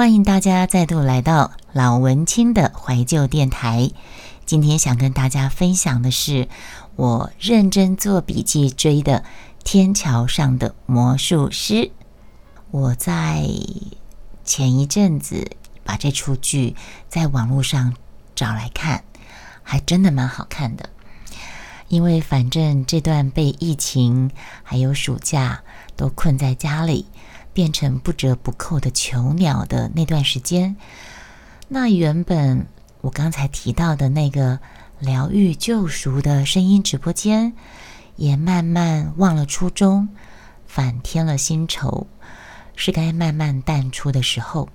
欢迎大家再度来到老文青的怀旧电台。今天想跟大家分享的是我认真做笔记追的《天桥上的魔术师》。我在前一阵子把这出剧在网络上找来看，还真的蛮好看的。因为反正这段被疫情还有暑假都困在家里。变成不折不扣的囚鸟的那段时间，那原本我刚才提到的那个疗愈救赎的声音直播间，也慢慢忘了初衷，反添了新愁，是该慢慢淡出的时候。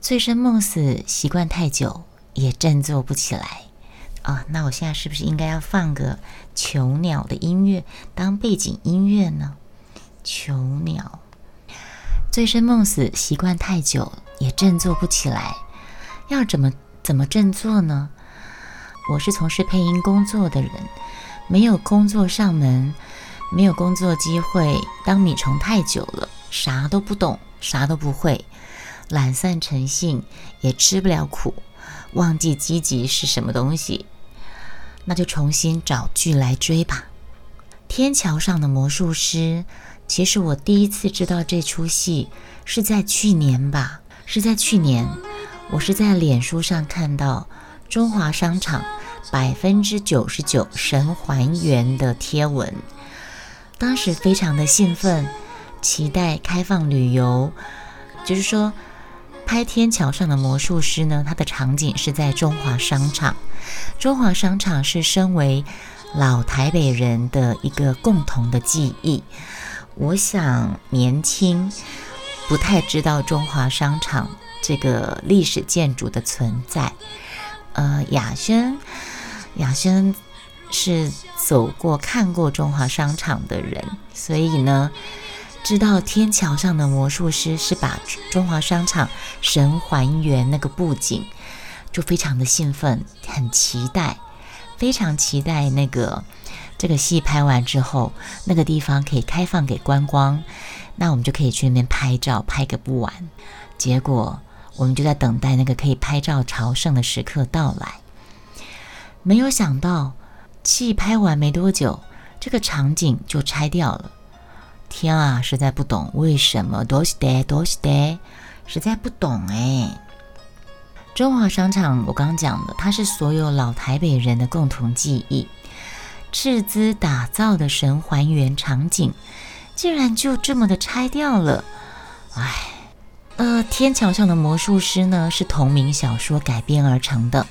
醉生梦死习惯太久，也振作不起来啊！那我现在是不是应该要放个囚鸟的音乐当背景音乐呢？囚鸟。醉生梦死，习惯太久也振作不起来。要怎么怎么振作呢？我是从事配音工作的人，没有工作上门，没有工作机会。当米虫太久了，啥都不懂，啥都不会，懒散成性，也吃不了苦，忘记积极是什么东西。那就重新找剧来追吧。天桥上的魔术师。其实我第一次知道这出戏是在去年吧，是在去年，我是在脸书上看到中华商场百分之九十九神还原的贴文，当时非常的兴奋，期待开放旅游，就是说拍天桥上的魔术师呢，它的场景是在中华商场，中华商场是身为老台北人的一个共同的记忆。我想年轻不太知道中华商场这个历史建筑的存在。呃，雅轩，雅轩是走过看过中华商场的人，所以呢，知道天桥上的魔术师是把中华商场神还原那个布景，就非常的兴奋，很期待，非常期待那个。这个戏拍完之后，那个地方可以开放给观光，那我们就可以去那边拍照，拍个不完。结果我们就在等待那个可以拍照朝圣的时刻到来。没有想到，戏拍完没多久，这个场景就拆掉了。天啊，实在不懂为什么，多是的，多是的，实在不懂哎。中华商场，我刚讲的，它是所有老台北人的共同记忆。斥资打造的神还原场景，竟然就这么的拆掉了，唉，呃，天桥上的魔术师呢是同名小说改编而成的，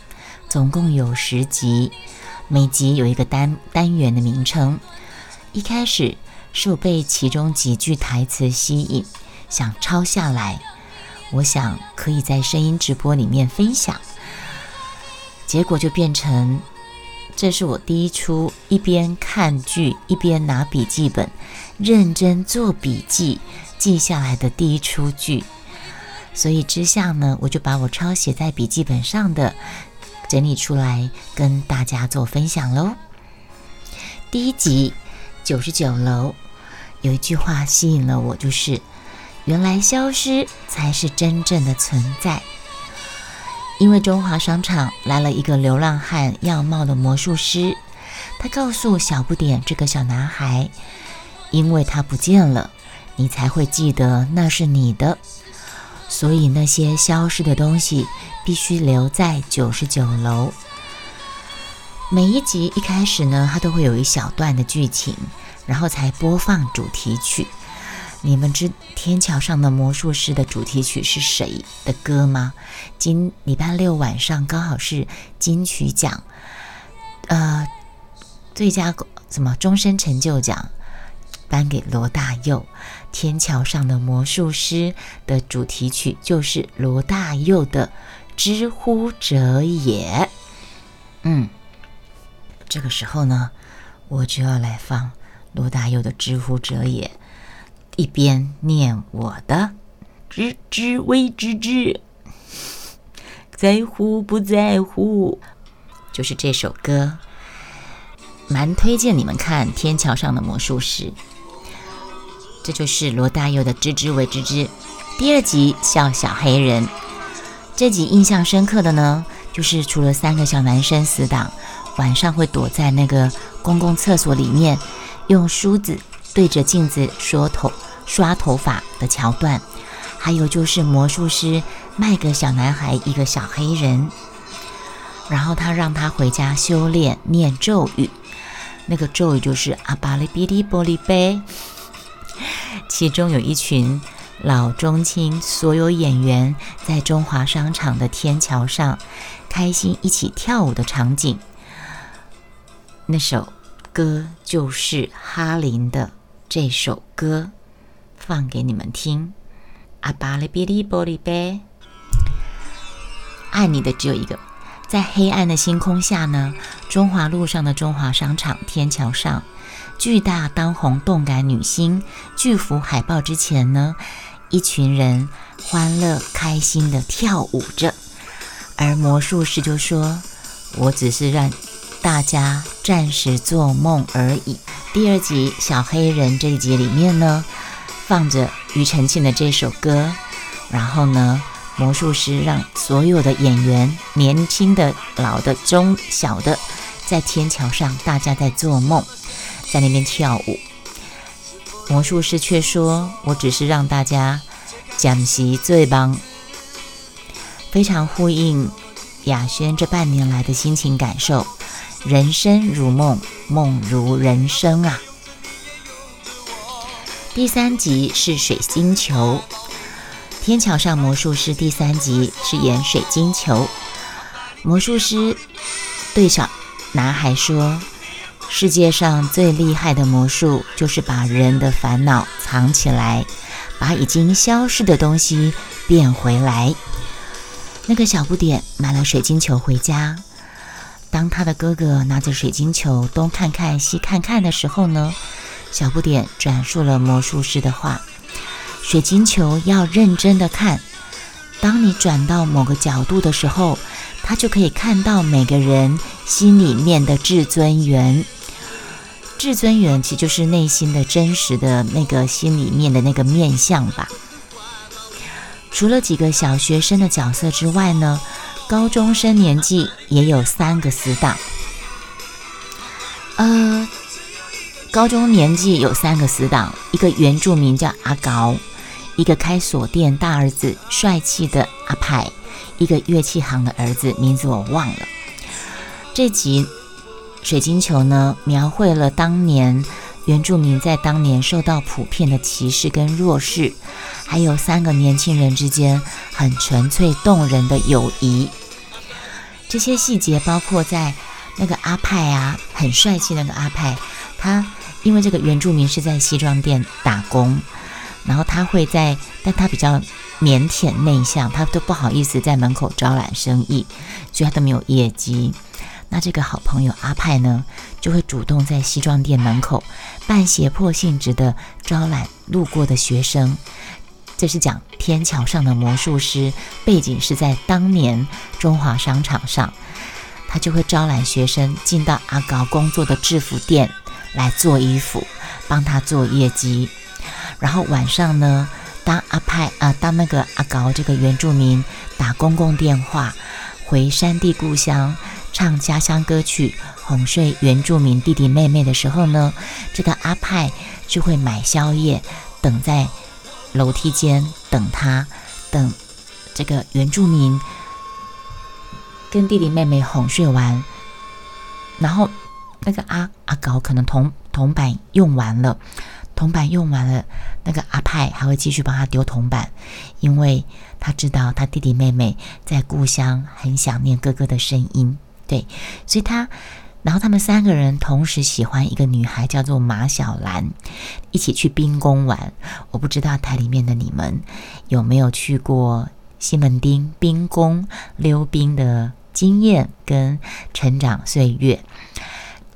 总共有十集，每集有一个单单元的名称。一开始是我被其中几句台词吸引，想抄下来，我想可以在声音直播里面分享，结果就变成。这是我第一出一边看剧一边拿笔记本认真做笔记记下来的第一出剧，所以之下呢，我就把我抄写在笔记本上的整理出来跟大家做分享喽。第一集九十九楼有一句话吸引了我，就是原来消失才是真正的存在。因为中华商场来了一个流浪汉样貌的魔术师，他告诉小不点这个小男孩：“因为他不见了，你才会记得那是你的。所以那些消失的东西必须留在九十九楼。”每一集一开始呢，它都会有一小段的剧情，然后才播放主题曲。你们知天桥上的魔术师的主题曲是谁的歌吗？今礼拜六晚上刚好是金曲奖，呃，最佳什么终身成就奖颁给罗大佑。天桥上的魔术师的主题曲就是罗大佑的《知乎者也》。嗯，这个时候呢，我就要来放罗大佑的《知乎者也》。一边念我的。知知为知知，在乎不在乎，就是这首歌，蛮推荐你们看《天桥上的魔术师》。这就是罗大佑的知知为知知，第二集笑小黑人，这集印象深刻的呢，就是除了三个小男生死党晚上会躲在那个公共厕所里面，用梳子对着镜子说头刷头发的桥段，还有就是魔术师卖给小男孩一个小黑人，然后他让他回家修炼念咒语，那个咒语就是阿巴利比利玻璃杯，其中有一群。老中青所有演员在中华商场的天桥上开心一起跳舞的场景，那首歌就是哈林的这首歌，放给你们听。阿巴里比利玻璃杯，爱你的只有一个。在黑暗的星空下呢，中华路上的中华商场天桥上，巨大当红动感女星巨幅海报之前呢。一群人欢乐开心的跳舞着，而魔术师就说：“我只是让大家暂时做梦而已。”第二集小黑人这一集里面呢，放着庾澄庆的这首歌，然后呢，魔术师让所有的演员，年轻的、老的、中小的，在天桥上，大家在做梦，在那边跳舞。魔术师却说：“我只是让大家讲习最棒，非常呼应雅轩这半年来的心情感受。人生如梦，梦如人生啊！”第三集是水晶球，天桥上魔术师第三集是演水晶球。魔术师对小男孩说。世界上最厉害的魔术，就是把人的烦恼藏起来，把已经消失的东西变回来。那个小不点买了水晶球回家，当他的哥哥拿着水晶球东看看西看看的时候呢，小不点转述了魔术师的话：水晶球要认真的看，当你转到某个角度的时候，他就可以看到每个人心里面的至尊元。至尊元其实就是内心的真实的那个心里面的那个面相吧。除了几个小学生的角色之外呢，高中生年纪也有三个死党。呃，高中年纪有三个死党，一个原住民叫阿高，一个开锁店大儿子帅气的阿派，一个乐器行的儿子名字我忘了。这集。水晶球呢，描绘了当年原住民在当年受到普遍的歧视跟弱势，还有三个年轻人之间很纯粹动人的友谊。这些细节包括在那个阿派啊，很帅气那个阿派，他因为这个原住民是在西装店打工，然后他会在，但他比较腼腆内向，他都不好意思在门口招揽生意，所以他都没有业绩。那这个好朋友阿派呢，就会主动在西装店门口半胁迫性质的招揽路过的学生。这是讲天桥上的魔术师，背景是在当年中华商场上，他就会招揽学生进到阿高工作的制服店来做衣服，帮他做业绩。然后晚上呢，当阿派啊，当那个阿高这个原住民打公共电话回山地故乡。唱家乡歌曲哄睡原住民弟弟妹妹的时候呢，这个阿派就会买宵夜，等在楼梯间等他，等这个原住民跟弟弟妹妹哄睡完，然后那个阿阿高可能铜铜板用完了，铜板用完了，那个阿派还会继续帮他丢铜板，因为他知道他弟弟妹妹在故乡很想念哥哥的声音。对，所以他，然后他们三个人同时喜欢一个女孩，叫做马小兰，一起去冰宫玩。我不知道台里面的你们有没有去过西门町冰宫溜冰的经验跟成长岁月。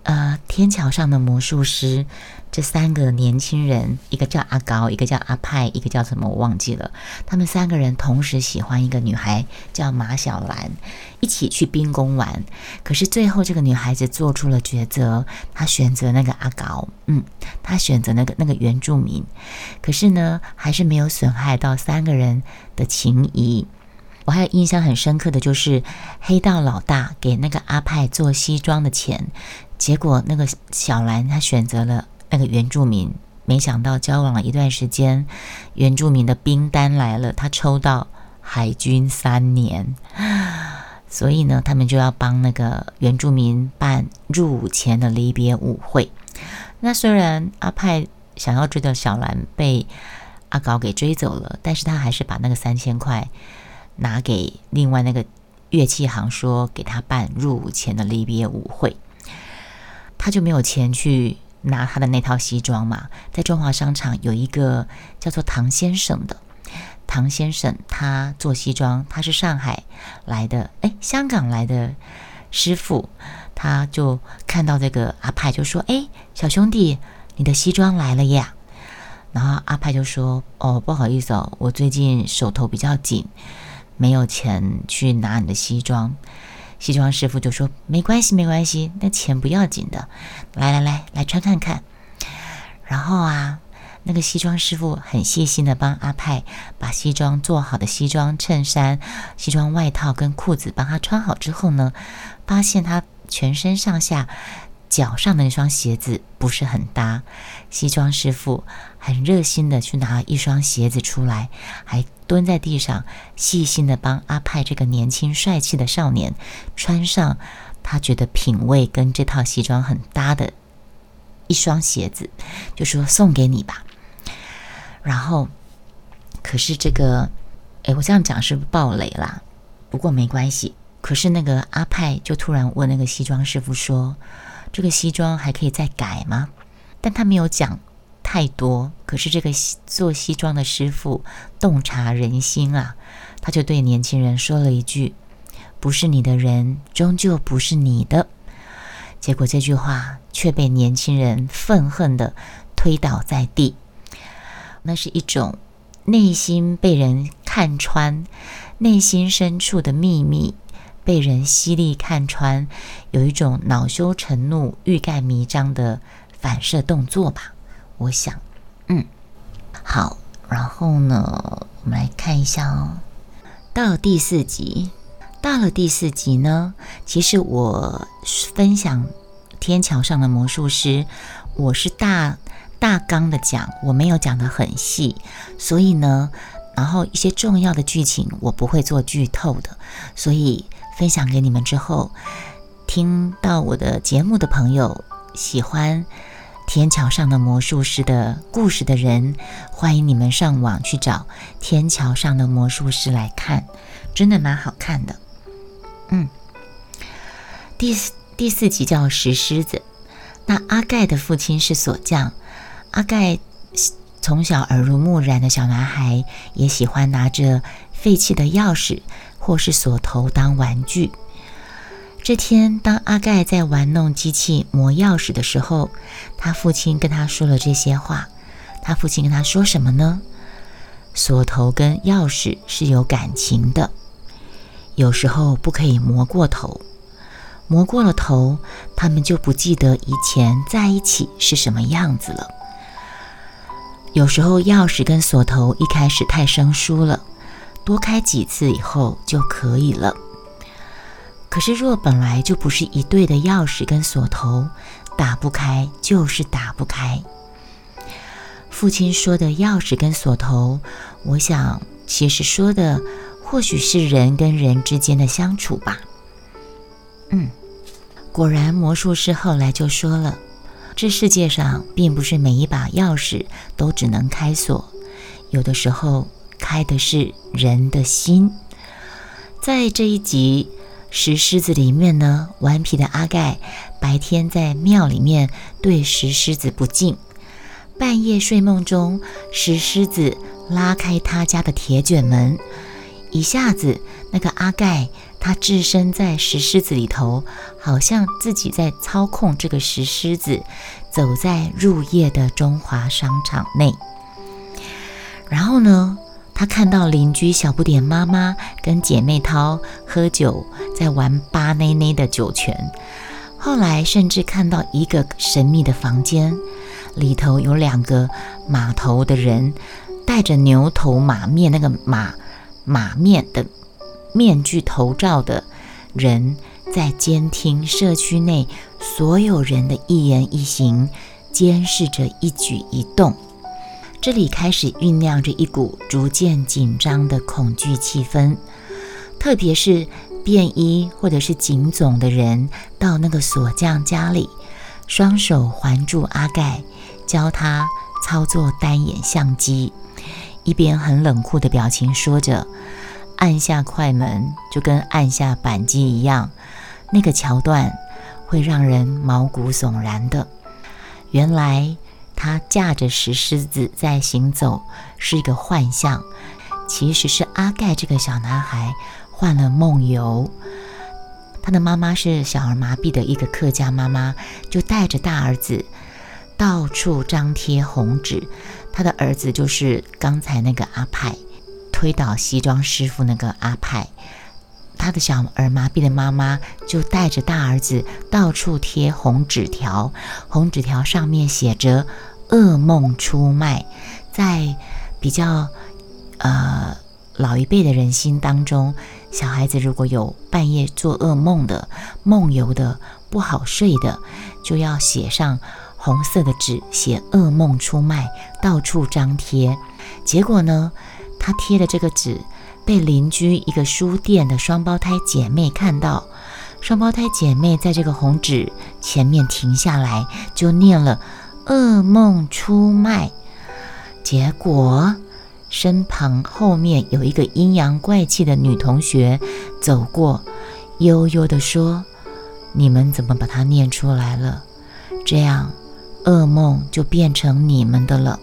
呃，天桥上的魔术师，这三个年轻人，一个叫阿高，一个叫阿派，一个叫什么我忘记了。他们三个人同时喜欢一个女孩，叫马小兰，一起去冰宫玩。可是最后这个女孩子做出了抉择，她选择那个阿高，嗯，她选择那个那个原住民。可是呢，还是没有损害到三个人的情谊。我还有印象很深刻的就是黑道老大给那个阿派做西装的钱。结果那个小兰她选择了那个原住民，没想到交往了一段时间，原住民的兵单来了，他抽到海军三年，所以呢，他们就要帮那个原住民办入伍前的离别舞会。那虽然阿派想要追的小兰被阿搞给追走了，但是他还是把那个三千块拿给另外那个乐器行，说给他办入伍前的离别舞会。他就没有钱去拿他的那套西装嘛，在中华商场有一个叫做唐先生的，唐先生他做西装，他是上海来的，哎，香港来的师傅，他就看到这个阿派就说：“哎，小兄弟，你的西装来了呀。”然后阿派就说：“哦，不好意思哦，我最近手头比较紧，没有钱去拿你的西装。”西装师傅就说：“没关系，没关系，那钱不要紧的。来来来，来穿看看。”然后啊，那个西装师傅很细心的帮阿派把西装做好的西装衬衫、西装外套跟裤子帮他穿好之后呢，发现他全身上下。脚上的那双鞋子不是很搭，西装师傅很热心的去拿一双鞋子出来，还蹲在地上细心的帮阿派这个年轻帅气的少年穿上他觉得品味跟这套西装很搭的一双鞋子，就说送给你吧。然后，可是这个，哎，我这样讲是暴雷啦，不过没关系。可是那个阿派就突然问那个西装师傅说。这个西装还可以再改吗？但他没有讲太多。可是这个做西装的师傅洞察人心啊，他就对年轻人说了一句：“不是你的人，终究不是你的。”结果这句话却被年轻人愤恨的推倒在地。那是一种内心被人看穿，内心深处的秘密。被人犀利看穿，有一种恼羞成怒、欲盖弥彰的反射动作吧？我想，嗯，好。然后呢，我们来看一下哦。到了第四集，到了第四集呢，其实我分享《天桥上的魔术师》，我是大大纲的讲，我没有讲的很细，所以呢，然后一些重要的剧情我不会做剧透的，所以。分享给你们之后，听到我的节目的朋友喜欢《天桥上的魔术师》的故事的人，欢迎你们上网去找《天桥上的魔术师》来看，真的蛮好看的。嗯，第四第四集叫石狮子。那阿盖的父亲是锁匠，阿盖从小耳濡目染的小男孩，也喜欢拿着废弃的钥匙。或是锁头当玩具。这天，当阿盖在玩弄机器磨钥匙的时候，他父亲跟他说了这些话。他父亲跟他说什么呢？锁头跟钥匙是有感情的，有时候不可以磨过头，磨过了头，他们就不记得以前在一起是什么样子了。有时候钥匙跟锁头一开始太生疏了。多开几次以后就可以了。可是，若本来就不是一对的钥匙跟锁头，打不开就是打不开。父亲说的钥匙跟锁头，我想其实说的或许是人跟人之间的相处吧。嗯，果然，魔术师后来就说了，这世界上并不是每一把钥匙都只能开锁，有的时候。开的是人的心，在这一集《石狮子》里面呢，顽皮的阿盖白天在庙里面对石狮子不敬，半夜睡梦中，石狮子拉开他家的铁卷门，一下子，那个阿盖他置身在石狮子里头，好像自己在操控这个石狮子，走在入夜的中华商场内。然后呢，他看到邻居小不点妈妈跟姐妹淘喝酒，在玩巴内内的酒泉。后来甚至看到一个神秘的房间，里头有两个马头的人，戴着牛头马面那个马。马面的面具头罩的人在监听社区内所有人的一言一行，监视着一举一动。这里开始酝酿着一股逐渐紧张的恐惧气氛。特别是便衣或者是警总的人到那个锁匠家里，双手环住阿盖，教他操作单眼相机。一边很冷酷的表情说着：“按下快门就跟按下扳机一样。”那个桥段会让人毛骨悚然的。原来他驾着石狮子在行走是一个幻象，其实是阿盖这个小男孩患了梦游。他的妈妈是小儿麻痹的一个客家妈妈，就带着大儿子到处张贴红纸。他的儿子就是刚才那个阿派，推倒西装师傅那个阿派。他的小儿麻痹的妈妈就带着大儿子到处贴红纸条，红纸条上面写着“噩梦出卖”。在比较呃老一辈的人心当中，小孩子如果有半夜做噩梦的、梦游的、不好睡的，就要写上。红色的纸写“噩梦出卖”，到处张贴。结果呢，他贴的这个纸被邻居一个书店的双胞胎姐妹看到。双胞胎姐妹在这个红纸前面停下来，就念了“噩梦出卖”。结果身旁后面有一个阴阳怪气的女同学走过，悠悠地说：“你们怎么把它念出来了？这样。”噩梦就变成你们的了。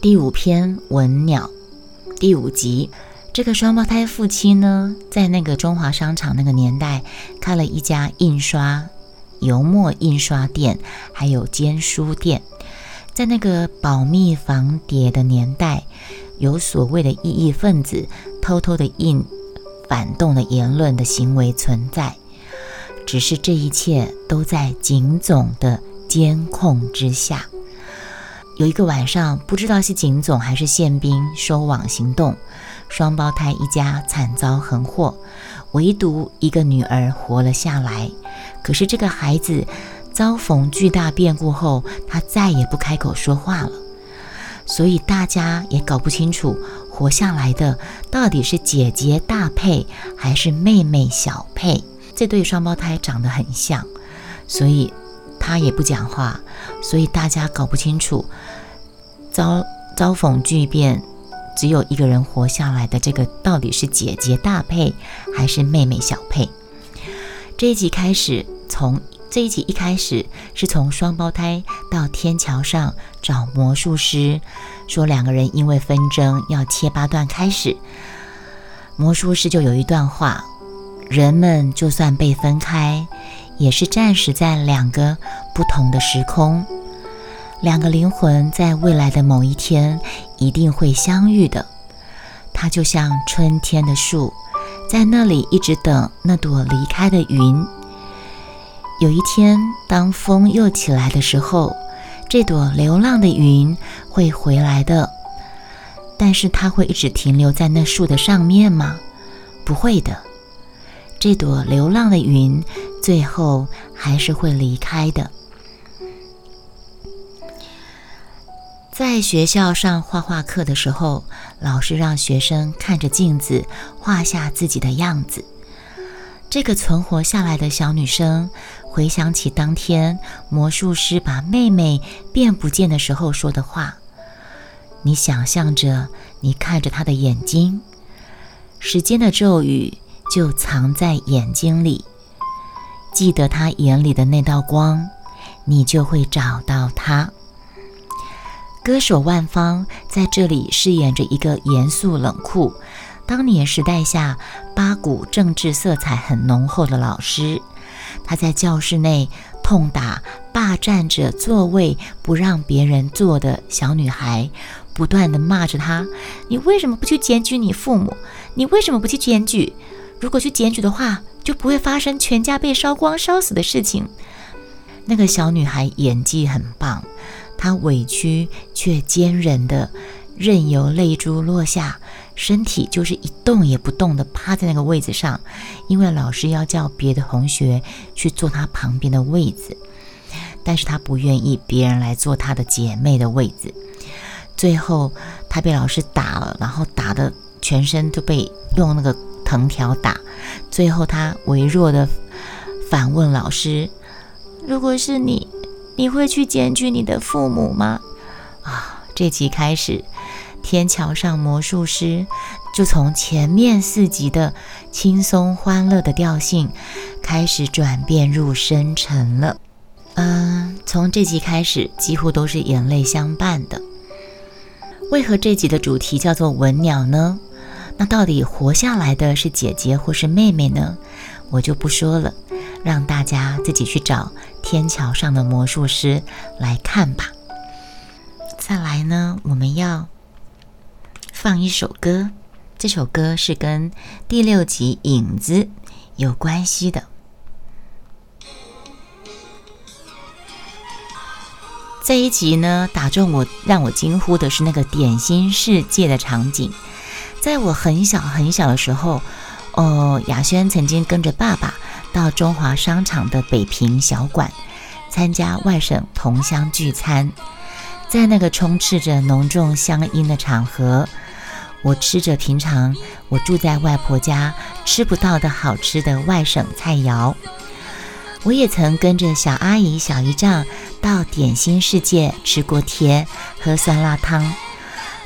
第五篇《文鸟》第五集，这个双胞胎夫妻呢，在那个中华商场那个年代，开了一家印刷油墨印刷店，还有兼书店。在那个保密防谍的年代，有所谓的异议分子偷偷的印反动的言论的行为存在。只是这一切都在警总的监控之下。有一个晚上，不知道是警总还是宪兵收网行动，双胞胎一家惨遭横祸，唯独一个女儿活了下来。可是这个孩子遭逢巨大变故后，他再也不开口说话了，所以大家也搞不清楚活下来的到底是姐姐大佩还是妹妹小佩。这对双胞胎长得很像，所以他也不讲话，所以大家搞不清楚遭遭逢巨变，只有一个人活下来的这个到底是姐姐大佩还是妹妹小佩？这一集开始，从这一集一开始是从双胞胎到天桥上找魔术师，说两个人因为纷争要切八段开始，魔术师就有一段话。人们就算被分开，也是暂时在两个不同的时空。两个灵魂在未来的某一天一定会相遇的。它就像春天的树，在那里一直等那朵离开的云。有一天，当风又起来的时候，这朵流浪的云会回来的。但是它会一直停留在那树的上面吗？不会的。这朵流浪的云，最后还是会离开的。在学校上画画课的时候，老师让学生看着镜子画下自己的样子。这个存活下来的小女生回想起当天魔术师把妹妹变不见的时候说的话：“你想象着，你看着她的眼睛，时间的咒语。”就藏在眼睛里，记得她眼里的那道光，你就会找到她。歌手万芳在这里饰演着一个严肃冷酷、当年时代下八股政治色彩很浓厚的老师。他在教室内痛打霸占着座位不让别人坐的小女孩，不断的骂着她：“你为什么不去检举你父母？你为什么不去检举？如果去检举的话，就不会发生全家被烧光、烧死的事情。”那个小女孩演技很棒，她委屈却坚韧的任由泪珠落下。身体就是一动也不动的趴在那个位子上，因为老师要叫别的同学去坐他旁边的位子，但是他不愿意别人来坐他的姐妹的位子。最后他被老师打了，然后打的全身都被用那个藤条打。最后他微弱的反问老师：“如果是你，你会去检举你的父母吗？”啊，这集开始。天桥上魔术师就从前面四集的轻松欢乐的调性开始转变入深沉了。嗯，从这集开始几乎都是眼泪相伴的。为何这集的主题叫做文鸟呢？那到底活下来的是姐姐或是妹妹呢？我就不说了，让大家自己去找天桥上的魔术师来看吧。再来呢，我们要。放一首歌，这首歌是跟第六集影子有关系的。这一集呢，打中我，让我惊呼的是那个点心世界的场景。在我很小很小的时候，哦，雅轩曾经跟着爸爸到中华商场的北平小馆参加外省同乡聚餐，在那个充斥着浓重乡音的场合。我吃着平常我住在外婆家吃不到的好吃的外省菜肴，我也曾跟着小阿姨、小姨丈到点心世界吃锅贴、喝酸辣汤。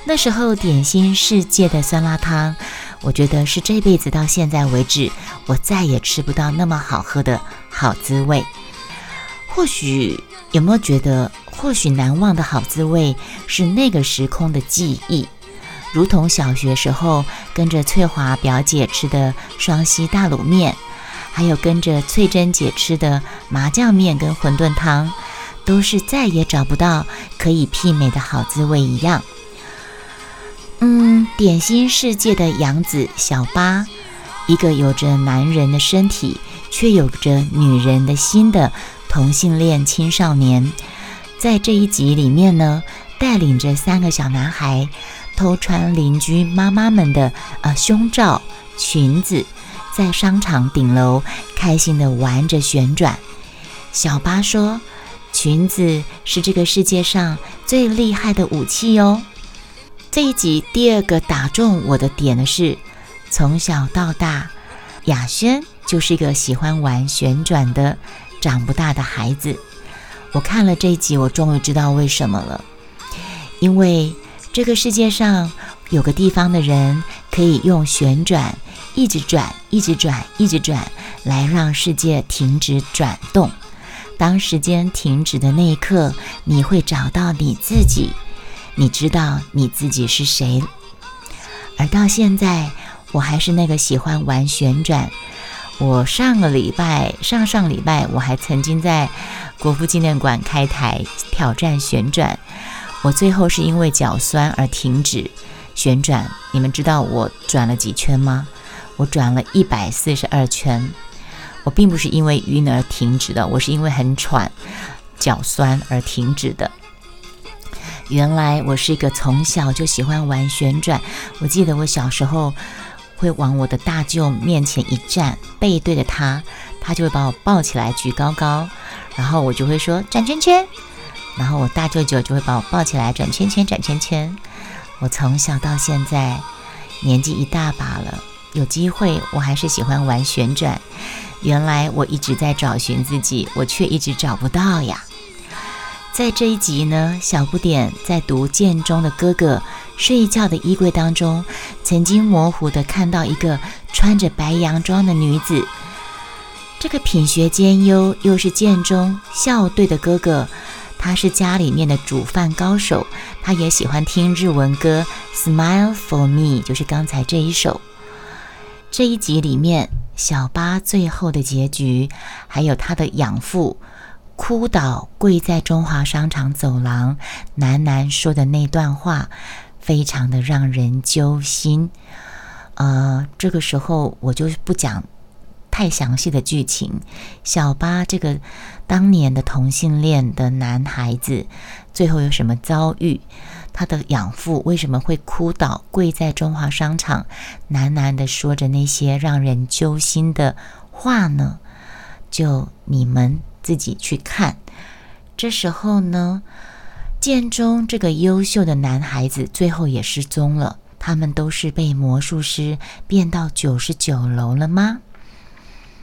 那时候点心世界的酸辣汤，我觉得是这辈子到现在为止我再也吃不到那么好喝的好滋味。或许有没有觉得，或许难忘的好滋味是那个时空的记忆？如同小学时候跟着翠华表姐吃的双溪大卤面，还有跟着翠珍姐吃的麻酱面跟馄饨汤，都是再也找不到可以媲美的好滋味一样。嗯，点心世界的杨子小八，一个有着男人的身体却有着女人的心的同性恋青少年，在这一集里面呢，带领着三个小男孩。偷穿邻居妈妈们的呃胸罩裙子，在商场顶楼开心的玩着旋转。小八说：“裙子是这个世界上最厉害的武器哦。”这一集第二个打中我的点的是，从小到大，雅轩就是一个喜欢玩旋转的长不大的孩子。我看了这一集，我终于知道为什么了，因为。这个世界上有个地方的人可以用旋转，一直转，一直转，一直转，来让世界停止转动。当时间停止的那一刻，你会找到你自己，你知道你自己是谁。而到现在，我还是那个喜欢玩旋转。我上个礼拜、上上礼拜，我还曾经在国父纪念馆开台挑战旋转。我最后是因为脚酸而停止旋转。你们知道我转了几圈吗？我转了一百四十二圈。我并不是因为晕而停止的，我是因为很喘、脚酸而停止的。原来我是一个从小就喜欢玩旋转。我记得我小时候会往我的大舅面前一站，背对着他，他就会把我抱起来举高高，然后我就会说转圈圈。然后我大舅舅就会把我抱起来转圈圈转圈圈。我从小到现在年纪一大把了，有机会我还是喜欢玩旋转。原来我一直在找寻自己，我却一直找不到呀。在这一集呢，小不点在读剑中的哥哥睡觉的衣柜当中，曾经模糊的看到一个穿着白洋装的女子。这个品学兼优又是剑中校队的哥哥。他是家里面的煮饭高手，他也喜欢听日文歌《Smile for Me》，就是刚才这一首。这一集里面，小八最后的结局，还有他的养父哭倒跪在中华商场走廊，喃喃说的那段话，非常的让人揪心。呃，这个时候我就不讲。太详细的剧情，小八这个当年的同性恋的男孩子，最后有什么遭遇？他的养父为什么会哭倒跪在中华商场，喃喃的说着那些让人揪心的话呢？就你们自己去看。这时候呢，剑中这个优秀的男孩子最后也失踪了。他们都是被魔术师变到九十九楼了吗？